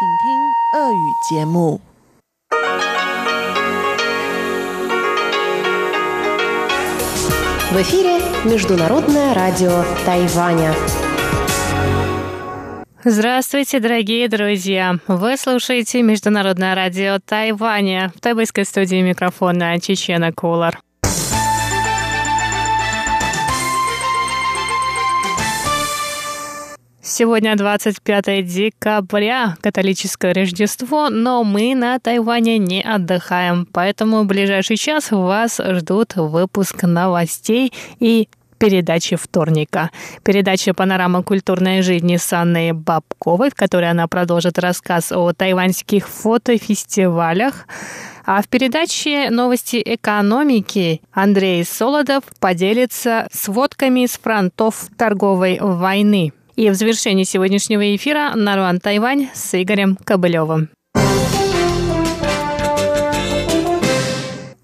В эфире Международное радио Тайваня. Здравствуйте, дорогие друзья! Вы слушаете Международное радио Тайваня. В тайбайской студии микрофона Чечена Кулар. Сегодня 25 декабря, католическое Рождество, но мы на Тайване не отдыхаем, поэтому в ближайший час вас ждут выпуск новостей и передачи вторника. Передача «Панорама культурной жизни» с Анной Бабковой, в которой она продолжит рассказ о тайваньских фотофестивалях. А в передаче «Новости экономики» Андрей Солодов поделится сводками с фронтов торговой войны. И в завершении сегодняшнего эфира Наруан Тайвань с Игорем Кобылевым.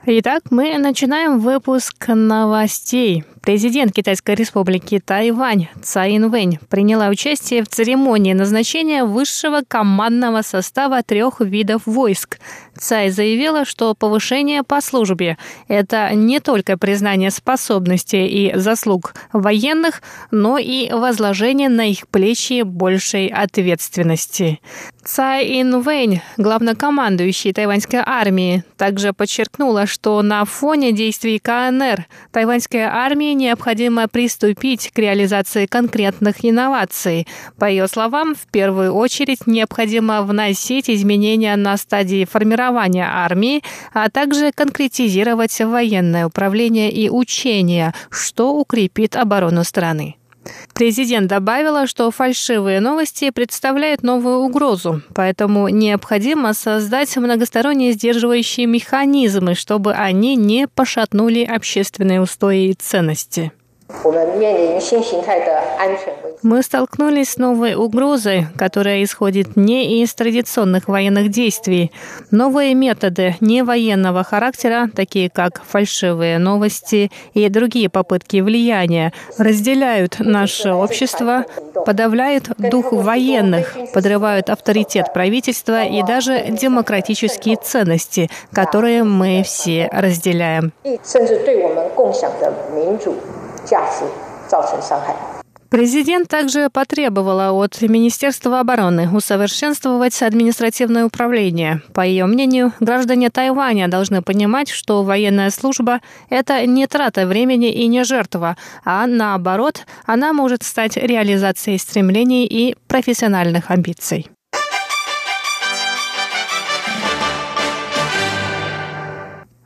Итак, мы начинаем выпуск новостей. Президент Китайской республики Тайвань Цай Инвэнь приняла участие в церемонии назначения высшего командного состава трех видов войск. Цай заявила, что повышение по службе – это не только признание способностей и заслуг военных, но и возложение на их плечи большей ответственности. Цай Инвэнь, главнокомандующий тайваньской армии, также подчеркнула, что на фоне действий КНР тайваньской армии необходимо приступить к реализации конкретных инноваций. По ее словам, в первую очередь необходимо вносить изменения на стадии формирования армии, а также конкретизировать военное управление и учения, что укрепит оборону страны. Президент добавила, что фальшивые новости представляют новую угрозу, поэтому необходимо создать многосторонние сдерживающие механизмы, чтобы они не пошатнули общественные устои и ценности. Мы столкнулись с новой угрозой, которая исходит не из традиционных военных действий. Новые методы невоенного характера, такие как фальшивые новости и другие попытки влияния, разделяют наше общество, подавляют дух военных, подрывают авторитет правительства и даже демократические ценности, которые мы все разделяем. 价 值造成伤害。Президент также потребовала от Министерства обороны усовершенствовать административное управление. По ее мнению, граждане Тайваня должны понимать, что военная служба – это не трата времени и не жертва, а наоборот, она может стать реализацией стремлений и профессиональных амбиций.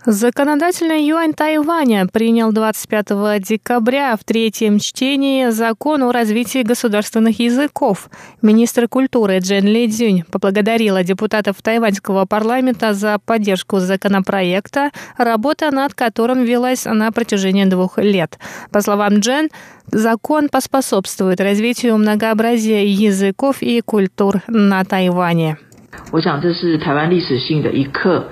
Законодательный юань Тайваня принял 25 декабря в третьем чтении закон о развитии государственных языков. Министр культуры Джен Ли Цзюнь поблагодарила депутатов тайваньского парламента за поддержку законопроекта, работа над которым велась на протяжении двух лет. По словам Джен, закон поспособствует развитию многообразия языков и культур на Тайване. 我想这是台湾历史性的一刻。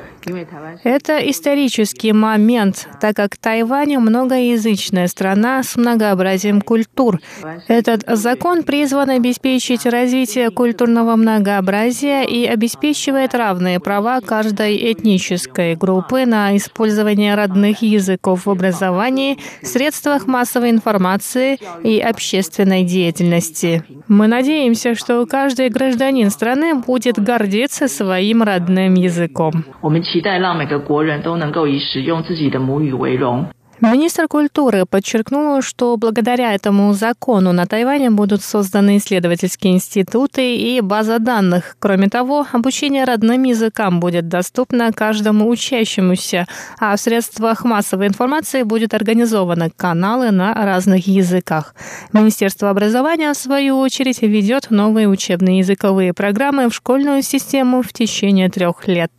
Это исторический момент, так как Тайвань – многоязычная страна с многообразием культур. Этот закон призван обеспечить развитие культурного многообразия и обеспечивает равные права каждой этнической группы на использование родных языков в образовании, средствах массовой информации и общественной деятельности. Мы надеемся, что каждый гражданин страны будет гордиться своим родным языком. 期待让每个国人都能够以使用自己的母语为荣。Министр культуры подчеркнул, что благодаря этому закону на Тайване будут созданы исследовательские институты и база данных. Кроме того, обучение родным языкам будет доступно каждому учащемуся, а в средствах массовой информации будет организованы каналы на разных языках. Министерство образования, в свою очередь, ведет новые учебные языковые программы в школьную систему в течение трех лет.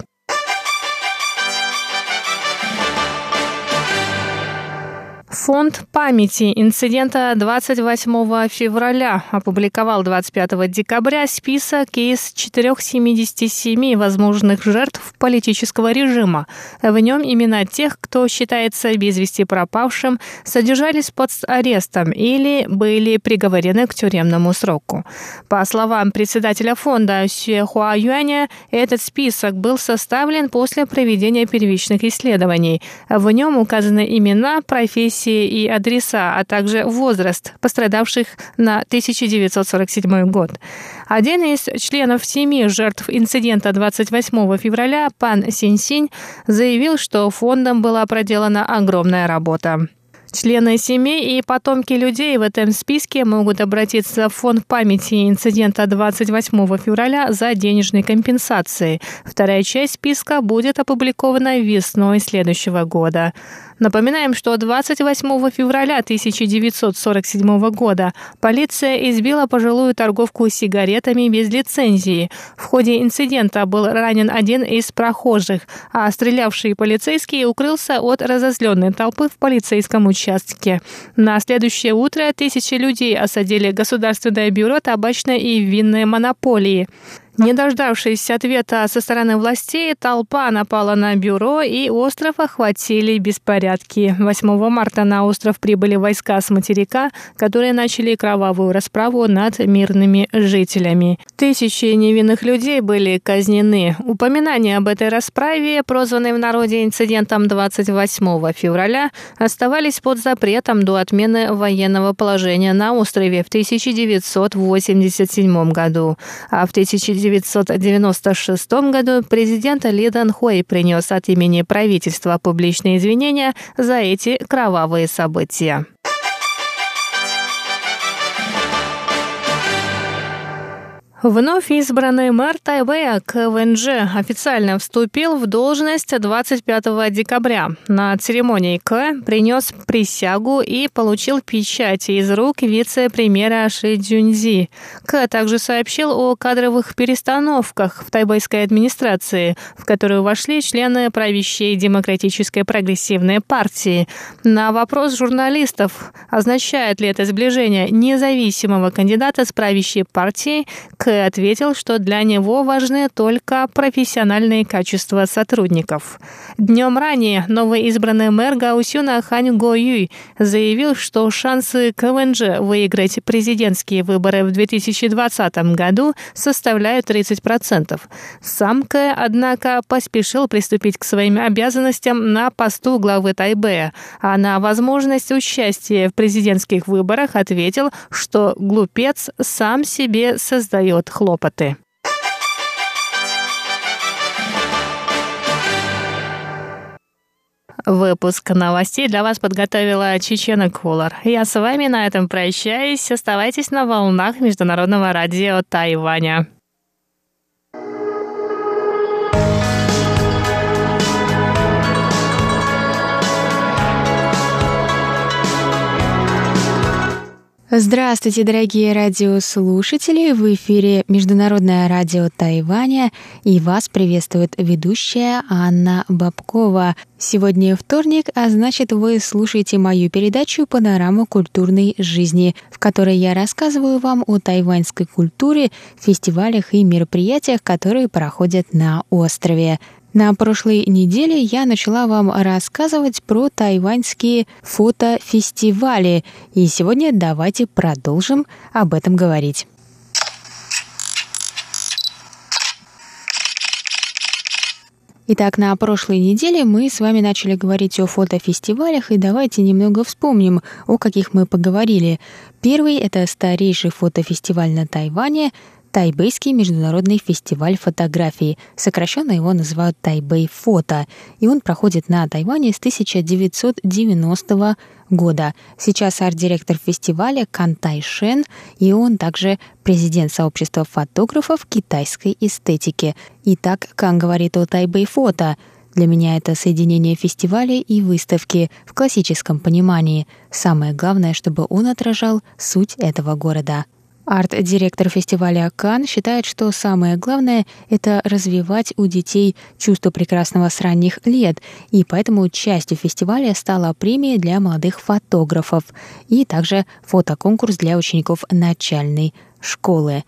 Фонд памяти инцидента 28 февраля опубликовал 25 декабря список из 477 возможных жертв политического режима. В нем имена тех, кто считается без вести пропавшим, содержались под арестом или были приговорены к тюремному сроку. По словам председателя фонда Сюэхуа Юаня, этот список был составлен после проведения первичных исследований. В нем указаны имена, профессии, и адреса, а также возраст пострадавших на 1947 год. Один из членов семьи жертв инцидента 28 февраля, пан Синь-Синь, заявил, что фондом была проделана огромная работа. Члены семей и потомки людей в этом списке могут обратиться в фонд памяти инцидента 28 февраля за денежной компенсацией. Вторая часть списка будет опубликована весной следующего года. Напоминаем, что 28 февраля 1947 года полиция избила пожилую торговку сигаретами без лицензии. В ходе инцидента был ранен один из прохожих, а стрелявший полицейский укрылся от разозленной толпы в полицейском участке. На следующее утро тысячи людей осадили Государственное бюро табачной и винной монополии. Не дождавшись ответа со стороны властей, толпа напала на бюро, и остров охватили беспорядки. 8 марта на остров прибыли войска с материка, которые начали кровавую расправу над мирными жителями. Тысячи невинных людей были казнены. Упоминания об этой расправе, прозванной в народе инцидентом 28 февраля, оставались под запретом до отмены военного положения на острове в 1987 году. А в 1990 1996 году президент Ли Дэн Хуэй принес от имени правительства публичные извинения за эти кровавые события. Вновь избранный мэр Тайбэя КВНЖ официально вступил в должность 25 декабря. На церемонии К принес присягу и получил печать из рук вице-премьера Ши Цзюньзи. К также сообщил о кадровых перестановках в тайбэйской администрации, в которую вошли члены правящей демократической прогрессивной партии. На вопрос журналистов, означает ли это сближение независимого кандидата с правящей партией, К и ответил, что для него важны только профессиональные качества сотрудников. Днем ранее новый избранный мэр Гаусюна Хань Го Юй заявил, что шансы КВНЖ выиграть президентские выборы в 2020 году составляют 30%. Сам К, однако, поспешил приступить к своим обязанностям на посту главы Тайбэя, а на возможность участия в президентских выборах ответил, что глупец сам себе создает от хлопоты. Выпуск новостей для вас подготовила Чечена Кулар. Я с вами на этом прощаюсь. Оставайтесь на волнах Международного радио Тайваня. Здравствуйте, дорогие радиослушатели! В эфире Международное радио Тайваня и вас приветствует ведущая Анна Бабкова. Сегодня вторник, а значит вы слушаете мою передачу «Панорама культурной жизни», в которой я рассказываю вам о тайваньской культуре, фестивалях и мероприятиях, которые проходят на острове. На прошлой неделе я начала вам рассказывать про тайваньские фотофестивали, и сегодня давайте продолжим об этом говорить. Итак, на прошлой неделе мы с вами начали говорить о фотофестивалях, и давайте немного вспомним, о каких мы поговорили. Первый — это старейший фотофестиваль на Тайване, Тайбэйский международный фестиваль фотографии. Сокращенно его называют Тайбэй Фото. И он проходит на Тайване с 1990 года. Сейчас арт-директор фестиваля Кантай Шен, и он также президент сообщества фотографов китайской эстетики. Итак, Кан говорит о Тайбэй Фото. Для меня это соединение фестиваля и выставки в классическом понимании. Самое главное, чтобы он отражал суть этого города – Арт-директор фестиваля «Кан» считает, что самое главное — это развивать у детей чувство прекрасного с ранних лет, и поэтому частью фестиваля стала премия для молодых фотографов и также фотоконкурс для учеников начальной школы.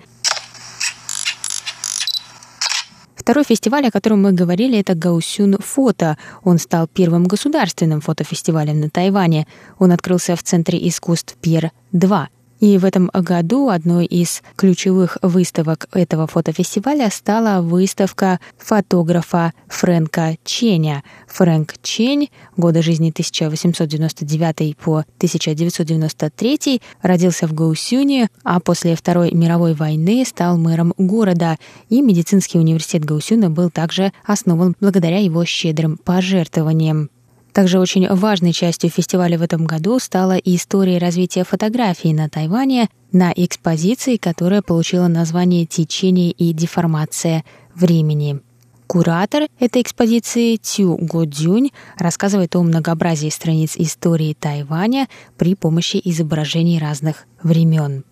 Второй фестиваль, о котором мы говорили, это Гаусюн Фото. Он стал первым государственным фотофестивалем на Тайване. Он открылся в Центре искусств Пьер-2 и в этом году одной из ключевых выставок этого фотофестиваля стала выставка фотографа Фрэнка Ченя. Фрэнк Чень, годы жизни 1899 по 1993, родился в Гаусюне, а после Второй мировой войны стал мэром города, и медицинский университет Гаусюна был также основан благодаря его щедрым пожертвованиям. Также очень важной частью фестиваля в этом году стала история развития фотографии на Тайване на экспозиции, которая получила название «Течение и деформация времени». Куратор этой экспозиции Тю Годзюнь рассказывает о многообразии страниц истории Тайваня при помощи изображений разных времен.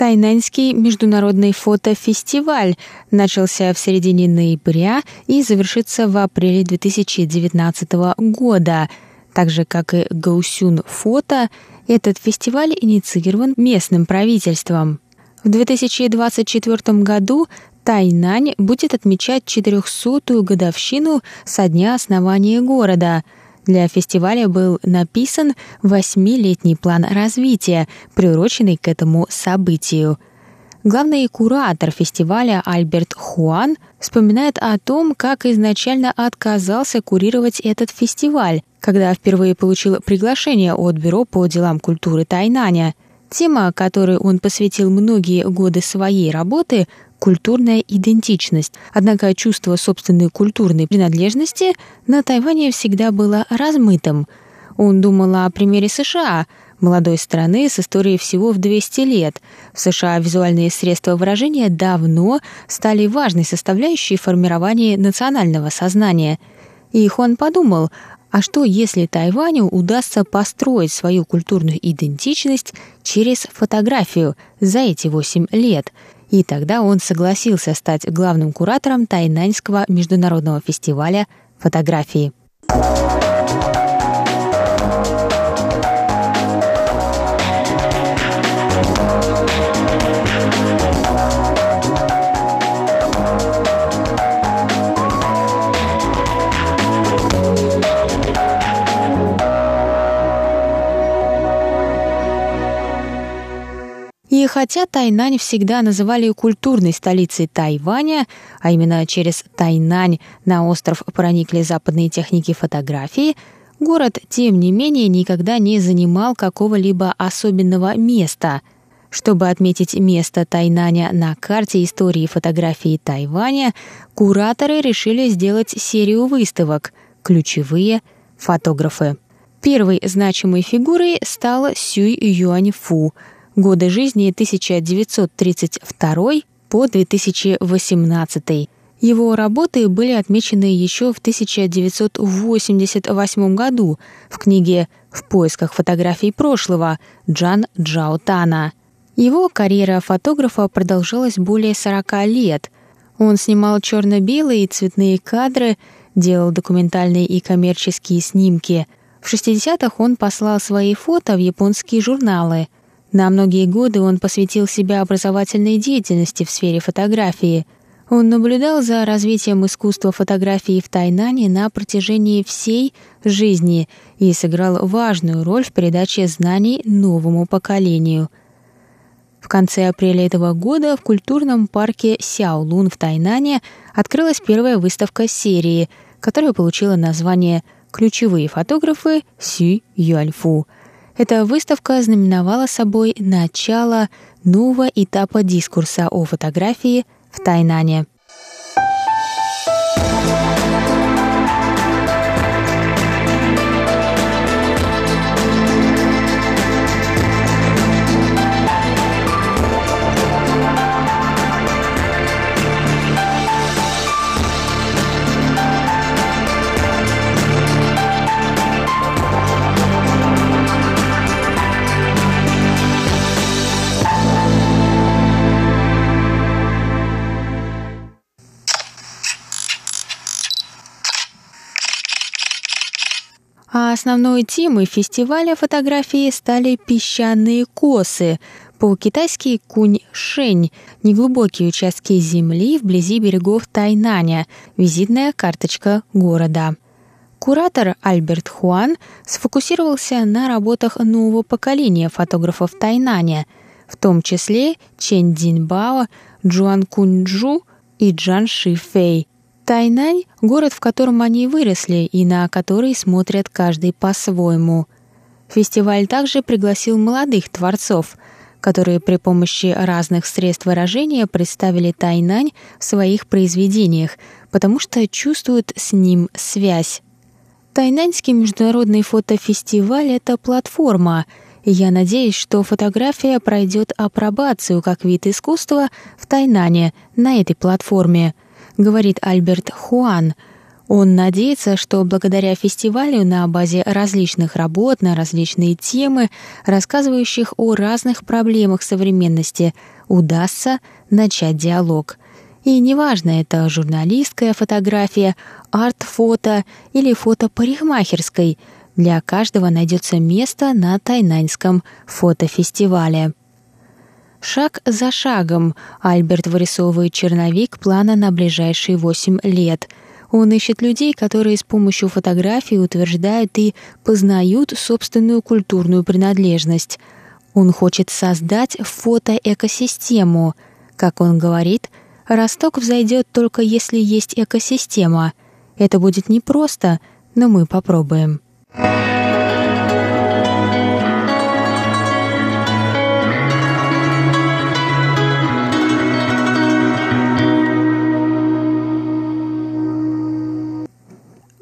Тайнаньский международный фотофестиваль начался в середине ноября и завершится в апреле 2019 года. Так же, как и Гаусюн фото, этот фестиваль инициирован местным правительством. В 2024 году Тайнань будет отмечать 400-ю годовщину со дня основания города – для фестиваля был написан восьмилетний план развития, приуроченный к этому событию. Главный куратор фестиваля Альберт Хуан вспоминает о том, как изначально отказался курировать этот фестиваль, когда впервые получил приглашение от Бюро по делам культуры Тайнаня. Тема, которой он посвятил многие годы своей работы, культурная идентичность. Однако чувство собственной культурной принадлежности на Тайване всегда было размытым. Он думал о примере США, молодой страны с историей всего в 200 лет. В США визуальные средства выражения давно стали важной составляющей формирования национального сознания. И Хуан подумал, а что, если Тайваню удастся построить свою культурную идентичность через фотографию за эти 8 лет – и тогда он согласился стать главным куратором Тайнаньского международного фестиваля фотографии. И хотя Тайнань всегда называли культурной столицей Тайваня, а именно через Тайнань на остров проникли западные техники фотографии, город, тем не менее, никогда не занимал какого-либо особенного места. Чтобы отметить место Тайнаня на карте истории фотографии Тайваня, кураторы решили сделать серию выставок «Ключевые фотографы». Первой значимой фигурой стала Сюй Юань Фу – годы жизни 1932 по 2018. Его работы были отмечены еще в 1988 году в книге «В поисках фотографий прошлого» Джан Джаотана. Его карьера фотографа продолжалась более 40 лет. Он снимал черно-белые и цветные кадры, делал документальные и коммерческие снимки. В 60-х он послал свои фото в японские журналы – на многие годы он посвятил себя образовательной деятельности в сфере фотографии. Он наблюдал за развитием искусства фотографии в Тайнане на протяжении всей жизни и сыграл важную роль в передаче знаний новому поколению. В конце апреля этого года в культурном парке Сяолун в Тайнане открылась первая выставка серии, которая получила название «Ключевые фотографы Сю Юальфу», эта выставка знаменовала собой начало нового этапа дискурса о фотографии в Тайнане. А основной темой фестиваля фотографии стали песчаные косы, по-китайски кунь-шень – неглубокие участки земли вблизи берегов Тайнаня, визитная карточка города. Куратор Альберт Хуан сфокусировался на работах нового поколения фотографов Тайнаня, в том числе Чен Динбао, Джуан Куньчжу и Джан Ши Фэй. Тайнань – город, в котором они выросли и на который смотрят каждый по-своему. Фестиваль также пригласил молодых творцов – которые при помощи разных средств выражения представили Тайнань в своих произведениях, потому что чувствуют с ним связь. Тайнаньский международный фотофестиваль — это платформа, я надеюсь, что фотография пройдет апробацию как вид искусства в Тайнане на этой платформе, говорит Альберт Хуан — он надеется, что благодаря фестивалю на базе различных работ на различные темы, рассказывающих о разных проблемах современности, удастся начать диалог. И неважно, это журналистская фотография, арт-фото или фото парикмахерской, для каждого найдется место на Тайнаньском фотофестивале. Шаг за шагом Альберт вырисовывает черновик плана на ближайшие 8 лет – он ищет людей, которые с помощью фотографий утверждают и познают собственную культурную принадлежность. Он хочет создать фотоэкосистему. Как он говорит, росток взойдет только если есть экосистема. Это будет непросто, но мы попробуем.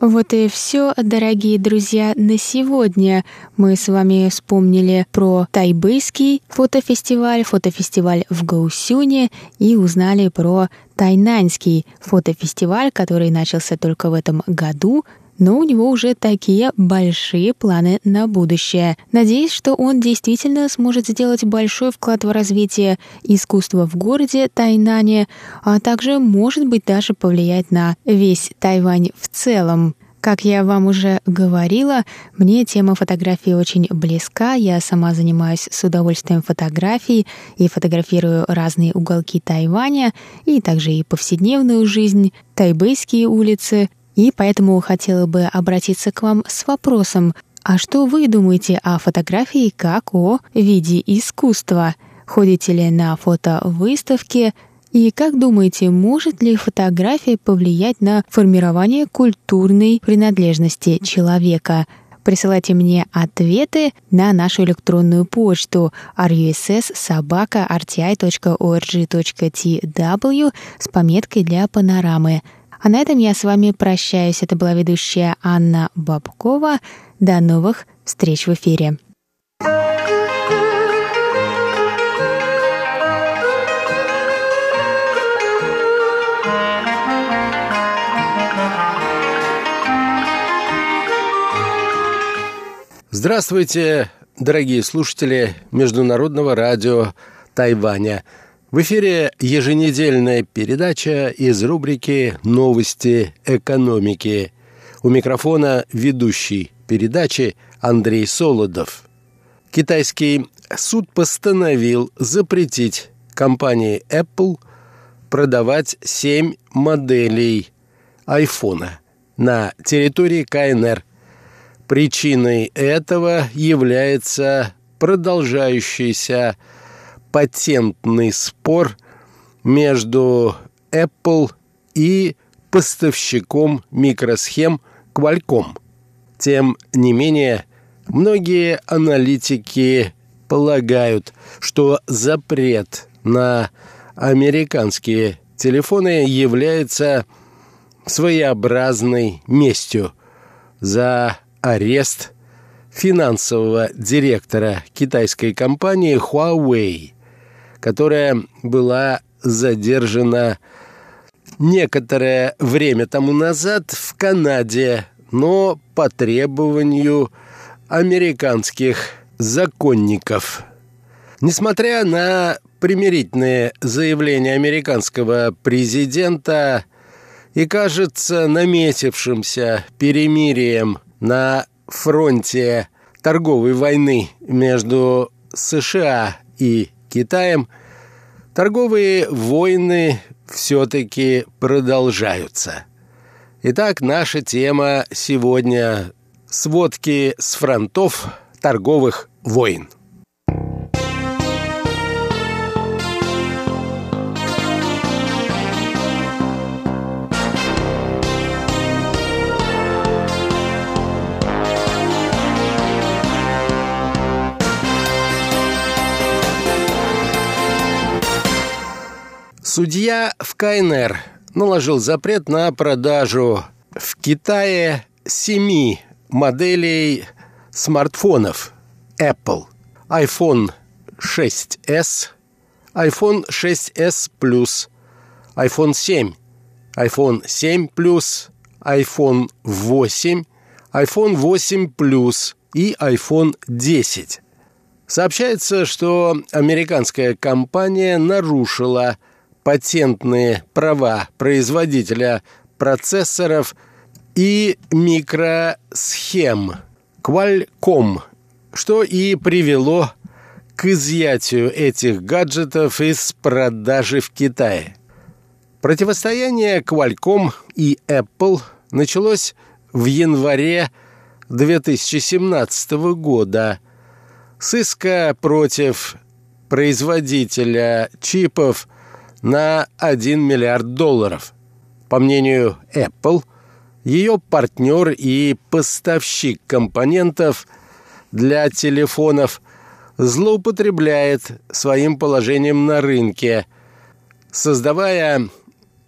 Вот и все, дорогие друзья, на сегодня. Мы с вами вспомнили про тайбэйский фотофестиваль, фотофестиваль в Гаусюне и узнали про тайнаньский фотофестиваль, который начался только в этом году, но у него уже такие большие планы на будущее. Надеюсь, что он действительно сможет сделать большой вклад в развитие искусства в городе Тайнане, а также, может быть, даже повлиять на весь Тайвань в целом. Как я вам уже говорила, мне тема фотографии очень близка. Я сама занимаюсь с удовольствием фотографией и фотографирую разные уголки Тайваня, и также и повседневную жизнь, тайбэйские улицы, и поэтому хотела бы обратиться к вам с вопросом, а что вы думаете о фотографии как о виде искусства? Ходите ли на фотовыставки? И как думаете, может ли фотография повлиять на формирование культурной принадлежности человека? Присылайте мне ответы на нашу электронную почту russsobaka.rti.org.tw с пометкой для панорамы – а на этом я с вами прощаюсь. Это была ведущая Анна Бабкова. До новых встреч в эфире. Здравствуйте, дорогие слушатели Международного радио Тайваня. В эфире еженедельная передача из рубрики «Новости экономики». У микрофона ведущий передачи Андрей Солодов. Китайский суд постановил запретить компании Apple продавать семь моделей айфона на территории КНР. Причиной этого является продолжающийся патентный спор между Apple и поставщиком микросхем Qualcomm. Тем не менее, многие аналитики полагают, что запрет на американские телефоны является своеобразной местью за арест финансового директора китайской компании Huawei – которая была задержана некоторое время тому назад в Канаде, но по требованию американских законников. Несмотря на примирительные заявления американского президента и, кажется, наметившимся перемирием на фронте торговой войны между США и Китаем торговые войны все-таки продолжаются. Итак, наша тема сегодня – сводки с фронтов торговых войн. Судья в КНР наложил запрет на продажу в Китае семи моделей смартфонов Apple. iPhone 6s, iPhone 6s Plus, iPhone 7, iPhone 7 Plus, iPhone 8, iPhone 8 Plus и iPhone 10. Сообщается, что американская компания нарушила патентные права производителя процессоров и микросхем Qualcomm, что и привело к изъятию этих гаджетов из продажи в Китае. Противостояние Qualcomm и Apple началось в январе 2017 года с иска против производителя чипов на 1 миллиард долларов. По мнению Apple, ее партнер и поставщик компонентов для телефонов злоупотребляет своим положением на рынке, создавая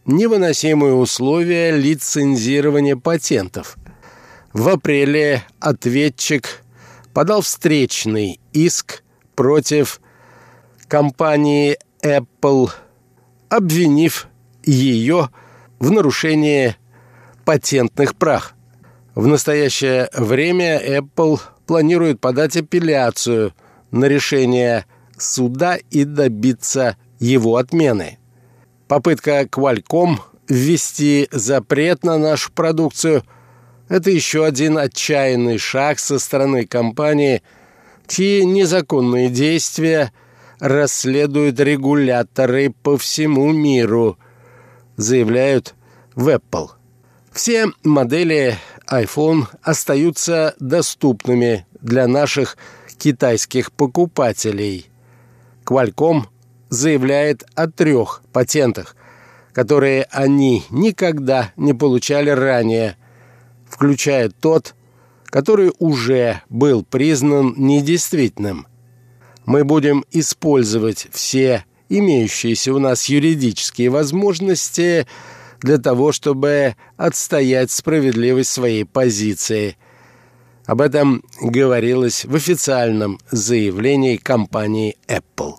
невыносимые условия лицензирования патентов. В апреле ответчик подал встречный иск против компании Apple – обвинив ее в нарушении патентных прав. В настоящее время Apple планирует подать апелляцию на решение суда и добиться его отмены. Попытка Qualcomm ввести запрет на нашу продукцию – это еще один отчаянный шаг со стороны компании, чьи незаконные действия – расследуют регуляторы по всему миру, заявляют в Apple. Все модели iPhone остаются доступными для наших китайских покупателей. Qualcomm заявляет о трех патентах, которые они никогда не получали ранее, включая тот, который уже был признан недействительным мы будем использовать все имеющиеся у нас юридические возможности для того, чтобы отстоять справедливость своей позиции. Об этом говорилось в официальном заявлении компании Apple.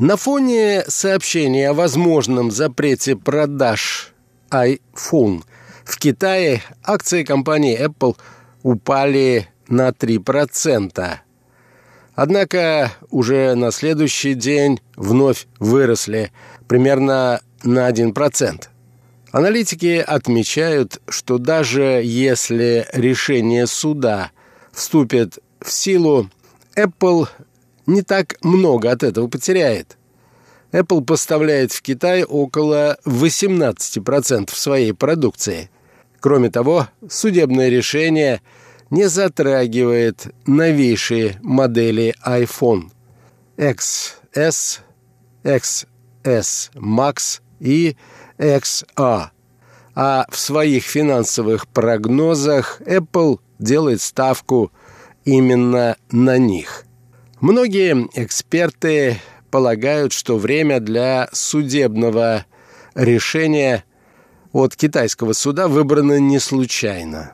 На фоне сообщения о возможном запрете продаж iPhone в Китае акции компании Apple упали на 3%. Однако уже на следующий день вновь выросли примерно на 1%. Аналитики отмечают, что даже если решение суда вступит в силу, Apple не так много от этого потеряет. Apple поставляет в Китай около 18% своей продукции. Кроме того, судебное решение не затрагивает новейшие модели iPhone XS, XS Max и XA. А в своих финансовых прогнозах Apple делает ставку именно на них – Многие эксперты полагают, что время для судебного решения от китайского суда выбрано не случайно.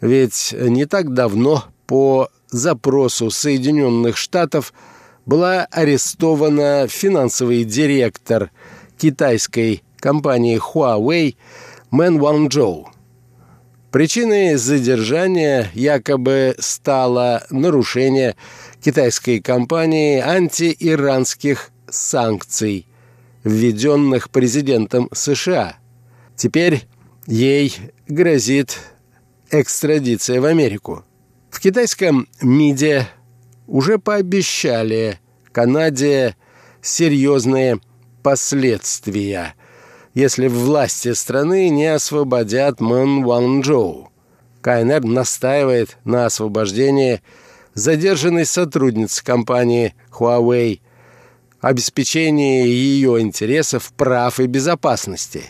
Ведь не так давно по запросу Соединенных Штатов была арестована финансовый директор китайской компании Huawei Мэн Ванчжоу. Причиной задержания якобы стало нарушение китайской компании антииранских санкций, введенных президентом США. Теперь ей грозит экстрадиция в Америку. В китайском МИДе уже пообещали Канаде серьезные последствия, если власти страны не освободят Мэн Ванчжоу. КНР настаивает на освобождении задержанной сотрудницы компании Huawei, обеспечении ее интересов, прав и безопасности.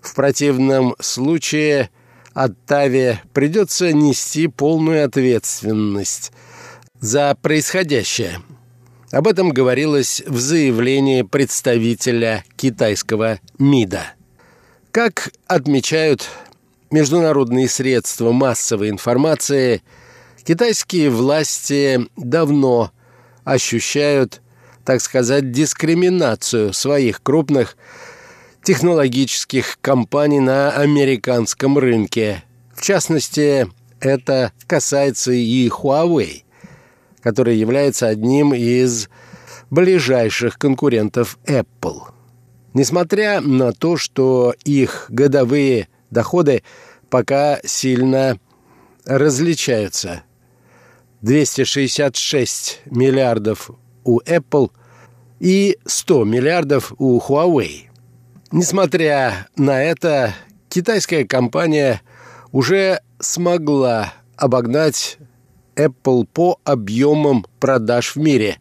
В противном случае Оттаве придется нести полную ответственность за происходящее. Об этом говорилось в заявлении представителя китайского МИДа. Как отмечают международные средства массовой информации, китайские власти давно ощущают, так сказать, дискриминацию своих крупных технологических компаний на американском рынке. В частности, это касается и Huawei, который является одним из ближайших конкурентов Apple. Несмотря на то, что их годовые доходы пока сильно различаются. 266 миллиардов у Apple и 100 миллиардов у Huawei. Несмотря на это, китайская компания уже смогла обогнать Apple по объемам продаж в мире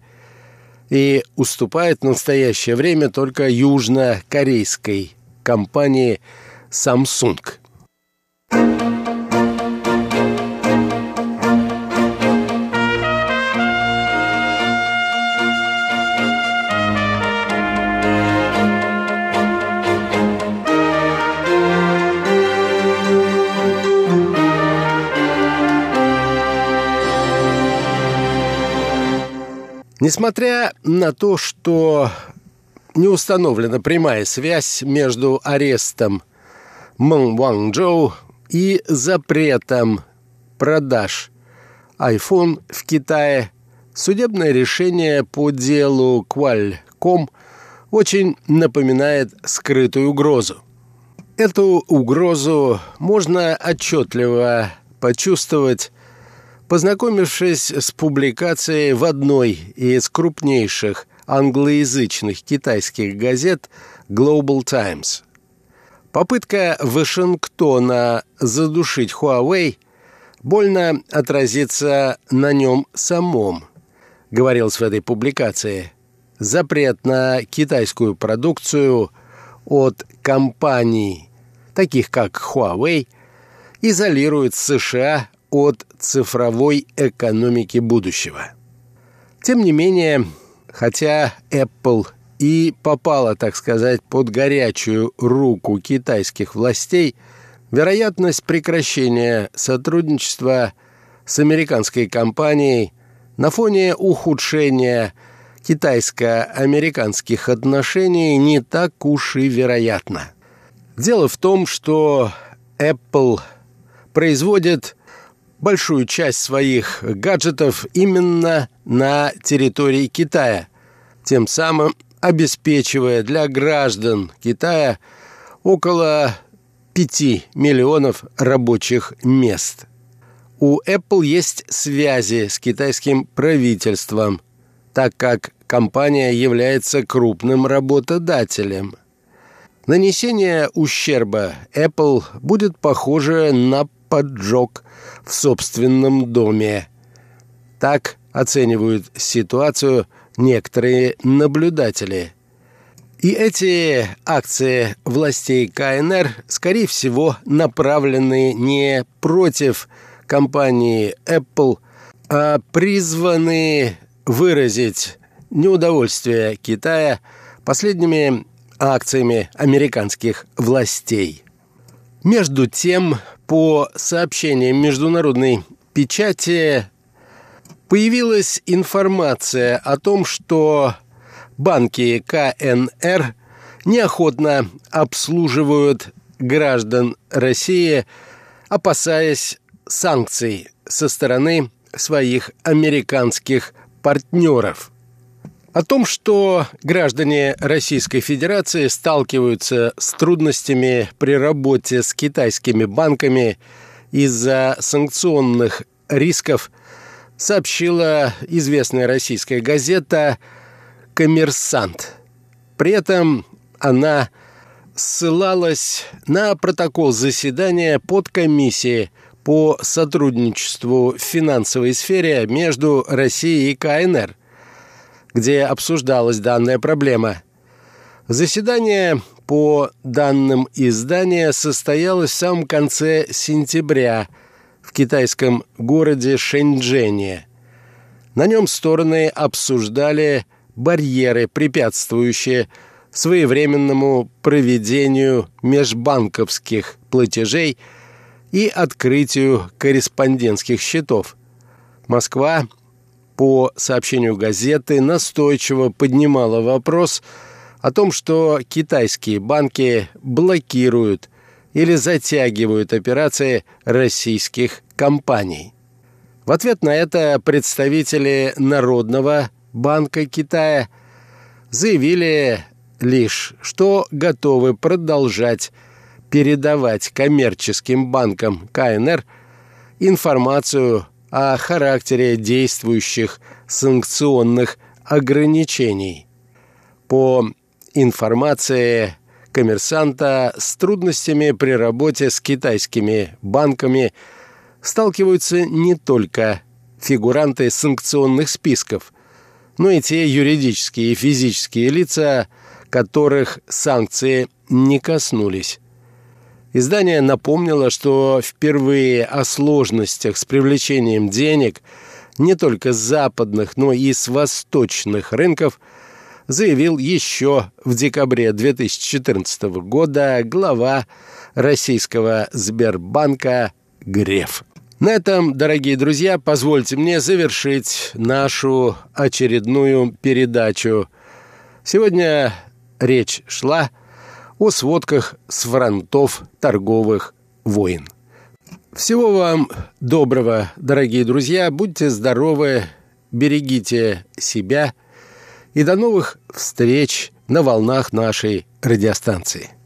и уступает в настоящее время только южнокорейской компании Samsung. Несмотря на то, что не установлена прямая связь между арестом Мэн Ванчжоу и запретом продаж iPhone в Китае, судебное решение по делу Qualcomm очень напоминает скрытую угрозу. Эту угрозу можно отчетливо почувствовать Познакомившись с публикацией в одной из крупнейших англоязычных китайских газет Global Times, попытка Вашингтона задушить Huawei больно отразится на нем самом, говорилось в этой публикации. Запрет на китайскую продукцию от компаний, таких как Huawei, изолирует США от цифровой экономики будущего. Тем не менее, хотя Apple и попала, так сказать, под горячую руку китайских властей, вероятность прекращения сотрудничества с американской компанией на фоне ухудшения китайско-американских отношений не так уж и вероятна. Дело в том, что Apple производит большую часть своих гаджетов именно на территории Китая, тем самым обеспечивая для граждан Китая около 5 миллионов рабочих мест. У Apple есть связи с китайским правительством, так как компания является крупным работодателем. Нанесение ущерба Apple будет похоже на поджог в собственном доме. Так оценивают ситуацию некоторые наблюдатели. И эти акции властей КНР, скорее всего, направлены не против компании Apple, а призваны выразить неудовольствие Китая последними акциями американских властей. Между тем, по сообщениям международной печати появилась информация о том, что банки КНР неохотно обслуживают граждан России, опасаясь санкций со стороны своих американских партнеров. О том, что граждане Российской Федерации сталкиваются с трудностями при работе с китайскими банками из-за санкционных рисков, сообщила известная российская газета «Коммерсант». При этом она ссылалась на протокол заседания подкомиссии по сотрудничеству в финансовой сфере между Россией и КНР, где обсуждалась данная проблема. Заседание по данным издания состоялось в самом конце сентября в китайском городе Шэньчжэне. На нем стороны обсуждали барьеры, препятствующие своевременному проведению межбанковских платежей – и открытию корреспондентских счетов. Москва, по сообщению газеты, настойчиво поднимала вопрос о том, что китайские банки блокируют или затягивают операции российских компаний. В ответ на это представители Народного банка Китая заявили лишь, что готовы продолжать передавать коммерческим банкам КНР информацию о характере действующих санкционных ограничений. По информации коммерсанта с трудностями при работе с китайскими банками сталкиваются не только фигуранты санкционных списков, но и те юридические и физические лица, которых санкции не коснулись. Издание напомнило, что впервые о сложностях с привлечением денег не только с западных, но и с восточных рынков заявил еще в декабре 2014 года глава российского Сбербанка Греф. На этом, дорогие друзья, позвольте мне завершить нашу очередную передачу. Сегодня речь шла о о сводках с фронтов торговых войн. Всего вам доброго, дорогие друзья, будьте здоровы, берегите себя и до новых встреч на волнах нашей радиостанции.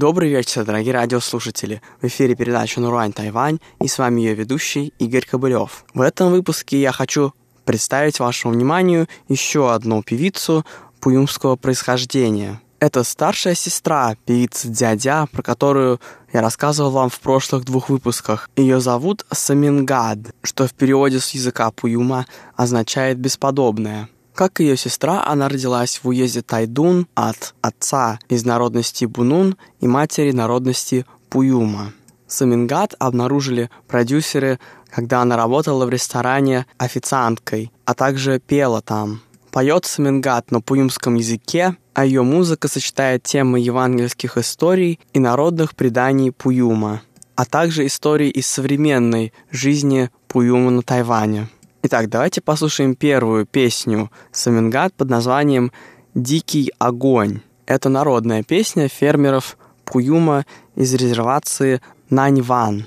Добрый вечер, дорогие радиослушатели. В эфире передача «Нурань Тайвань» и с вами ее ведущий Игорь Кобылев. В этом выпуске я хочу представить вашему вниманию еще одну певицу пуюмского происхождения. Это старшая сестра певицы Дядя, про которую я рассказывал вам в прошлых двух выпусках. Ее зовут Самингад, что в переводе с языка Пуюма означает «бесподобная». Как ее сестра, она родилась в уезде Тайдун от отца из народности Бунун и матери народности Пуюма. Самингат обнаружили продюсеры, когда она работала в ресторане официанткой, а также пела там. Поет Самингат на пуюмском языке, а ее музыка сочетает темы евангельских историй и народных преданий Пуюма, а также истории из современной жизни Пуюма на Тайване. Итак, давайте послушаем первую песню Самингат под названием «Дикий огонь». Это народная песня фермеров Пуюма из резервации Наньван.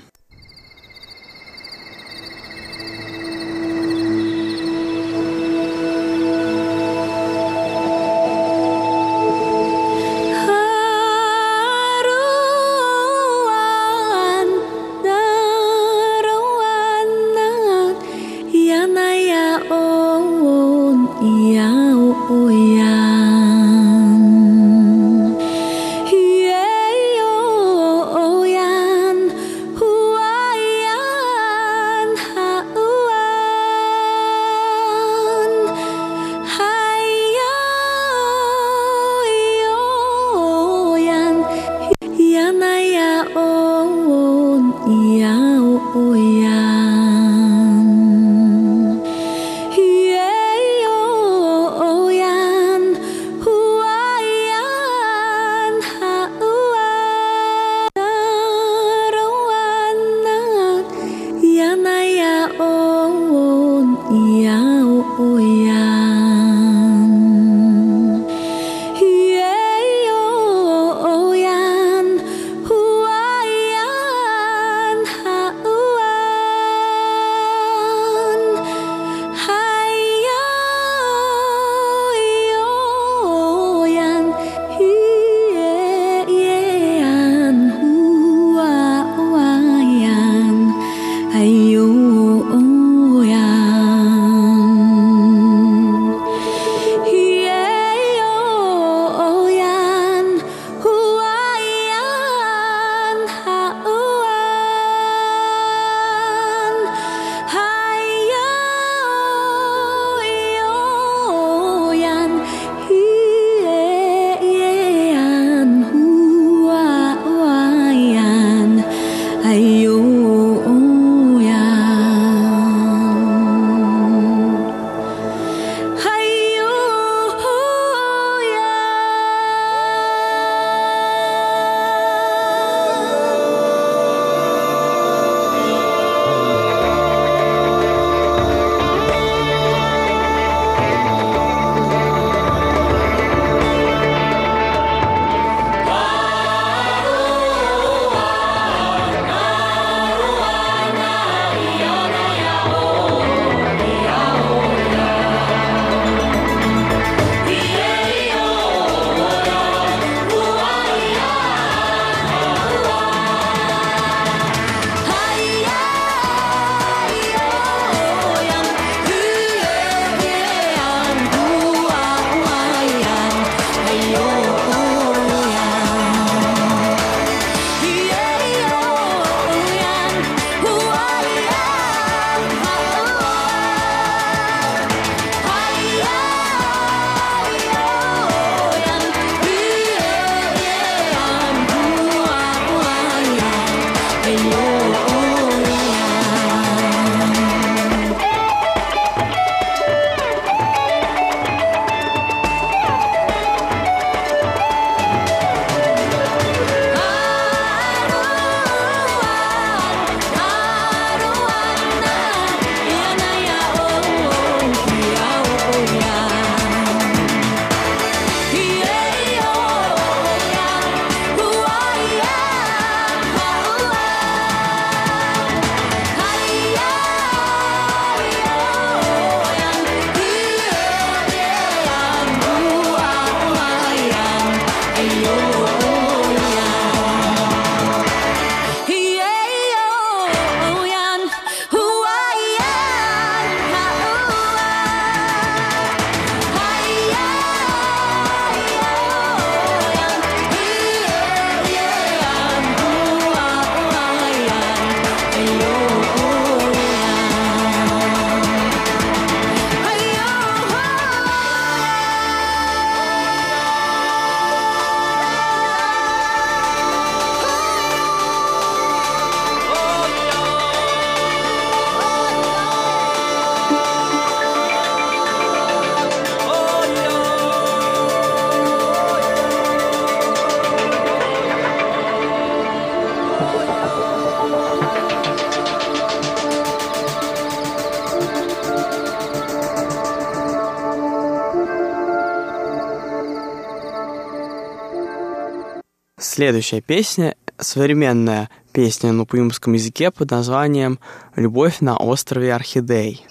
Следующая песня — современная песня на пуимском языке под названием «Любовь на острове Орхидей».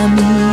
kami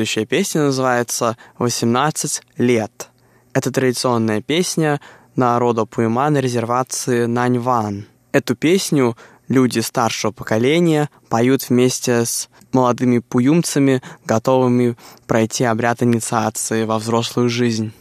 Следующая песня называется «18 лет». Это традиционная песня народа Пуйма на резервации Наньван. Эту песню люди старшего поколения поют вместе с молодыми пуюмцами, готовыми пройти обряд инициации во взрослую жизнь.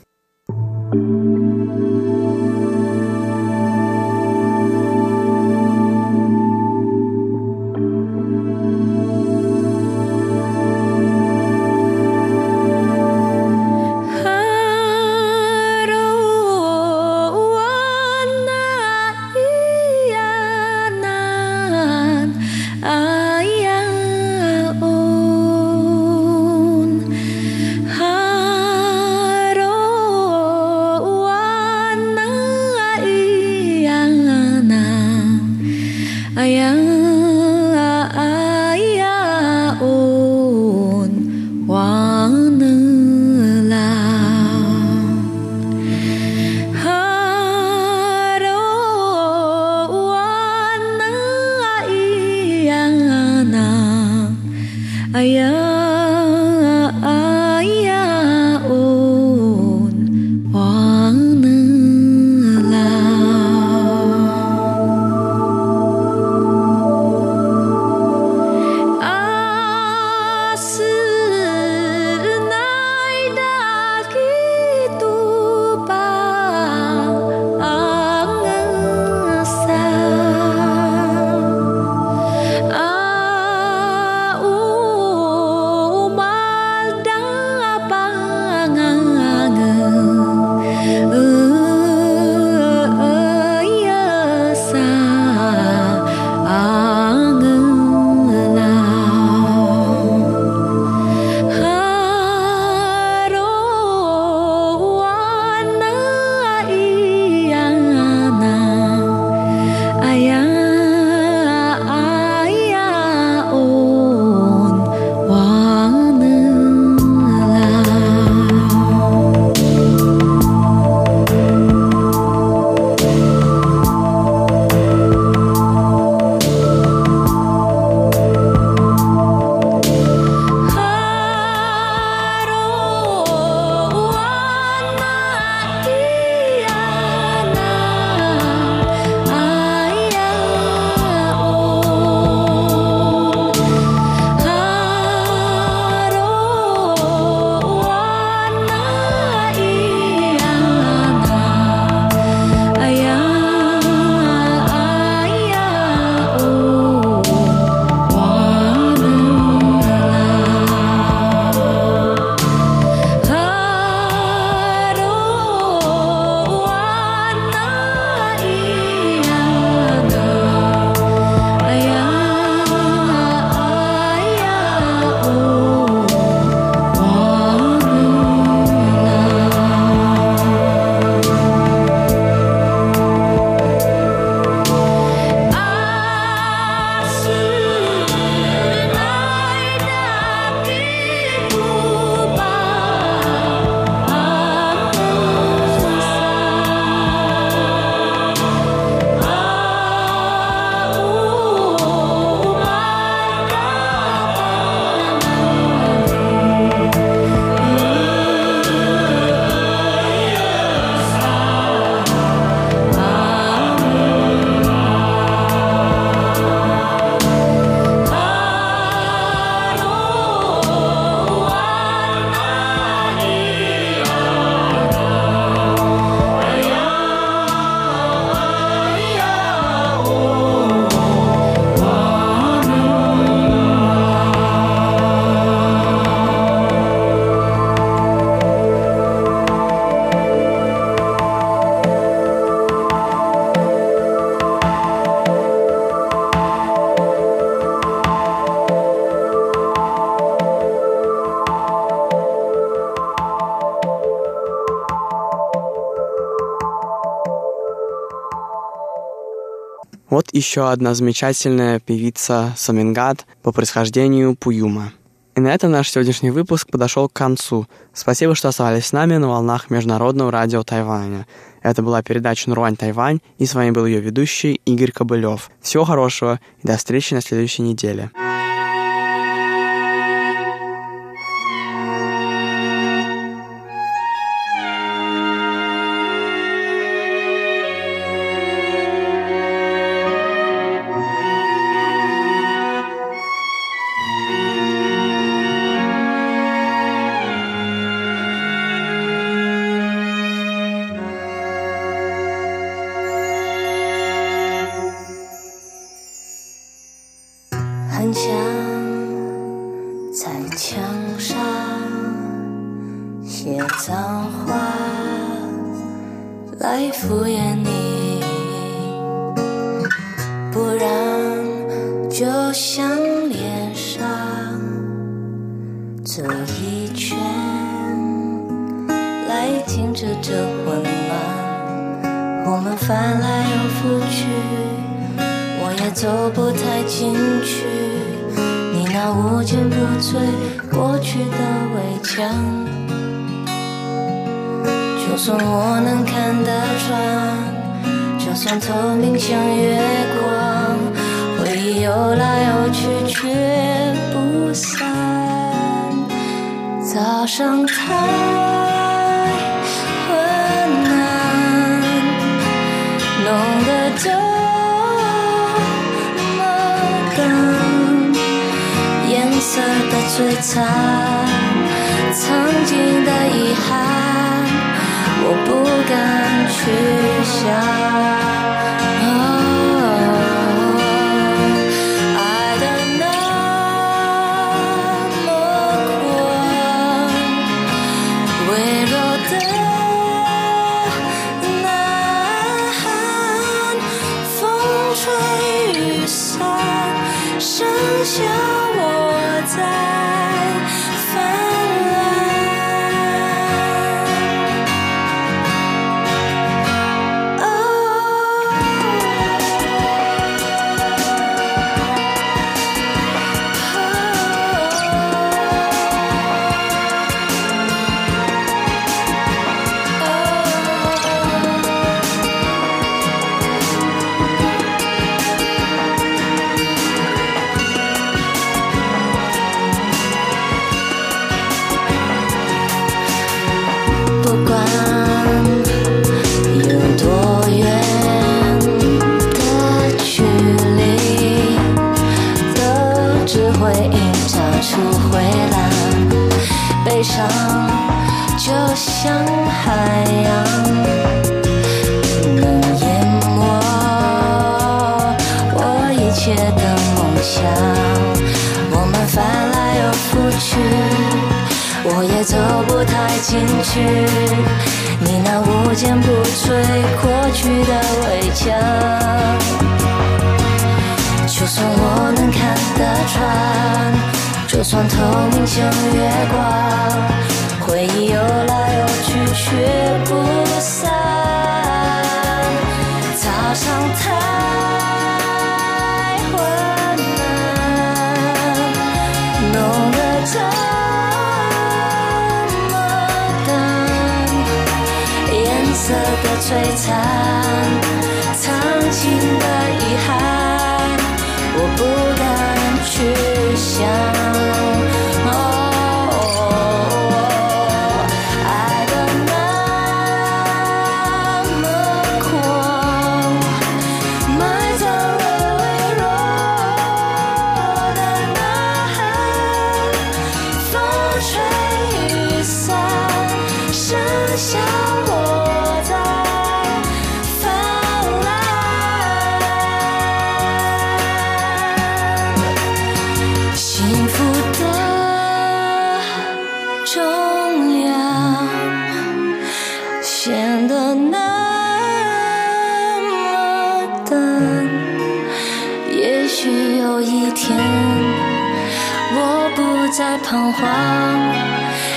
Еще одна замечательная певица Самингад по происхождению Пуюма. И на этом наш сегодняшний выпуск подошел к концу. Спасибо, что оставались с нами на волнах Международного радио Тайваня. Это была передача «Нуруань Тайвань», и с вами был ее ведущий Игорь Кобылев. Всего хорошего и до встречи на следующей неделе.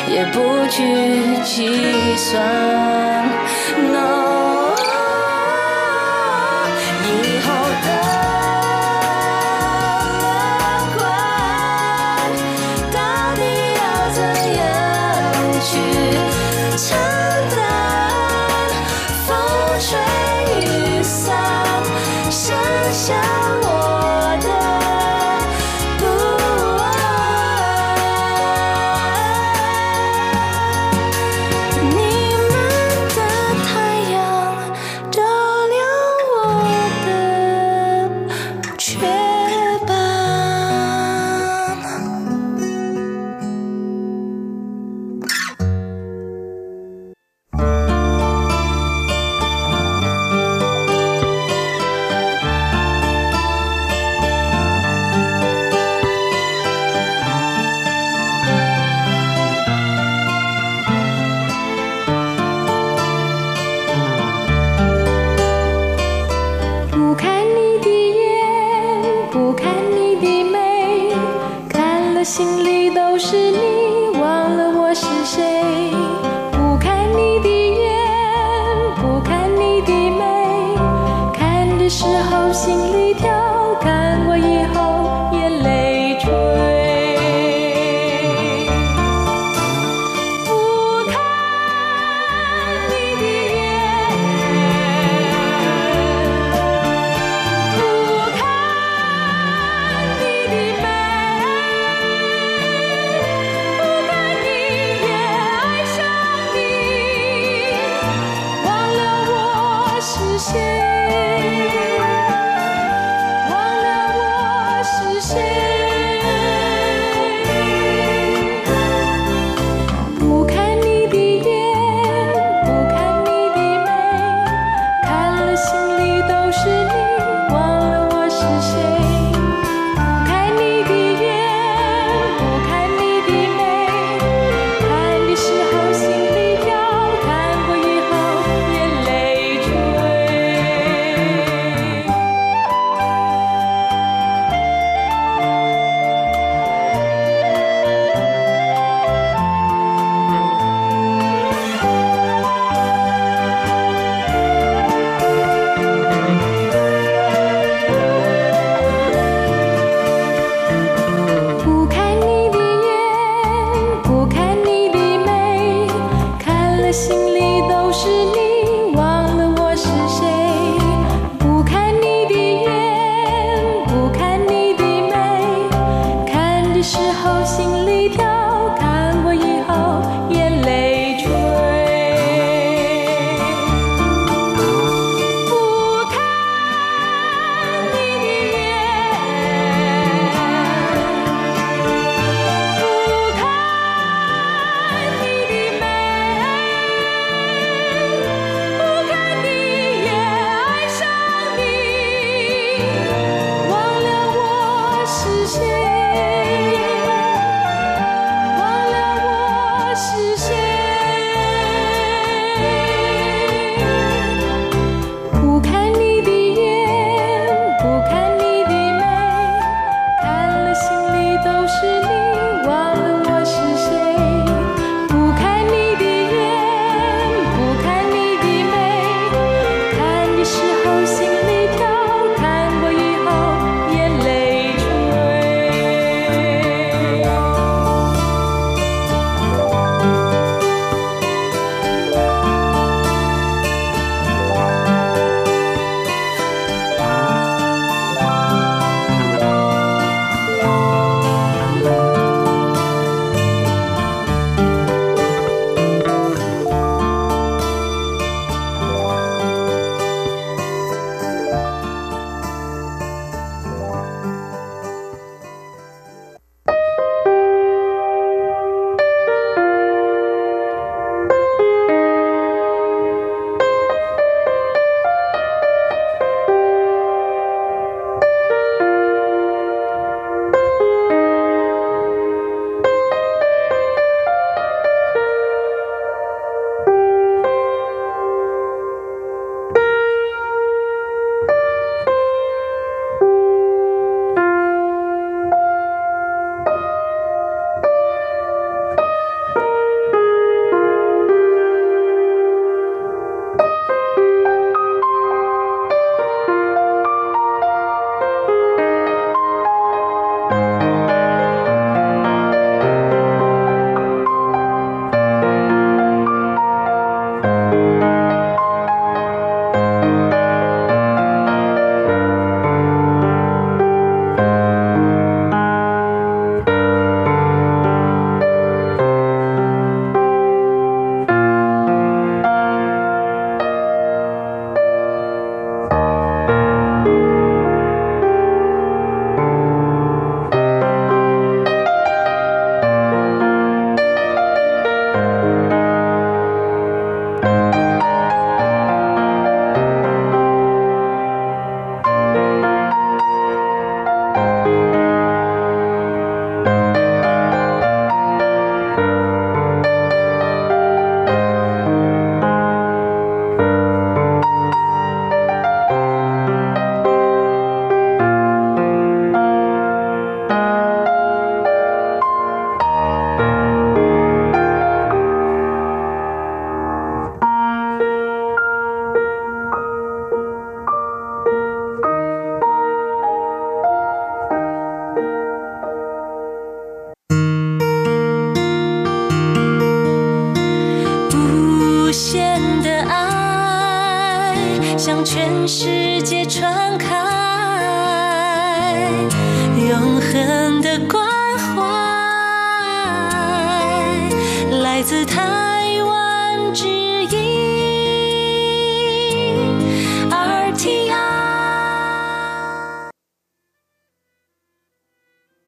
也不去计算。时候心里跳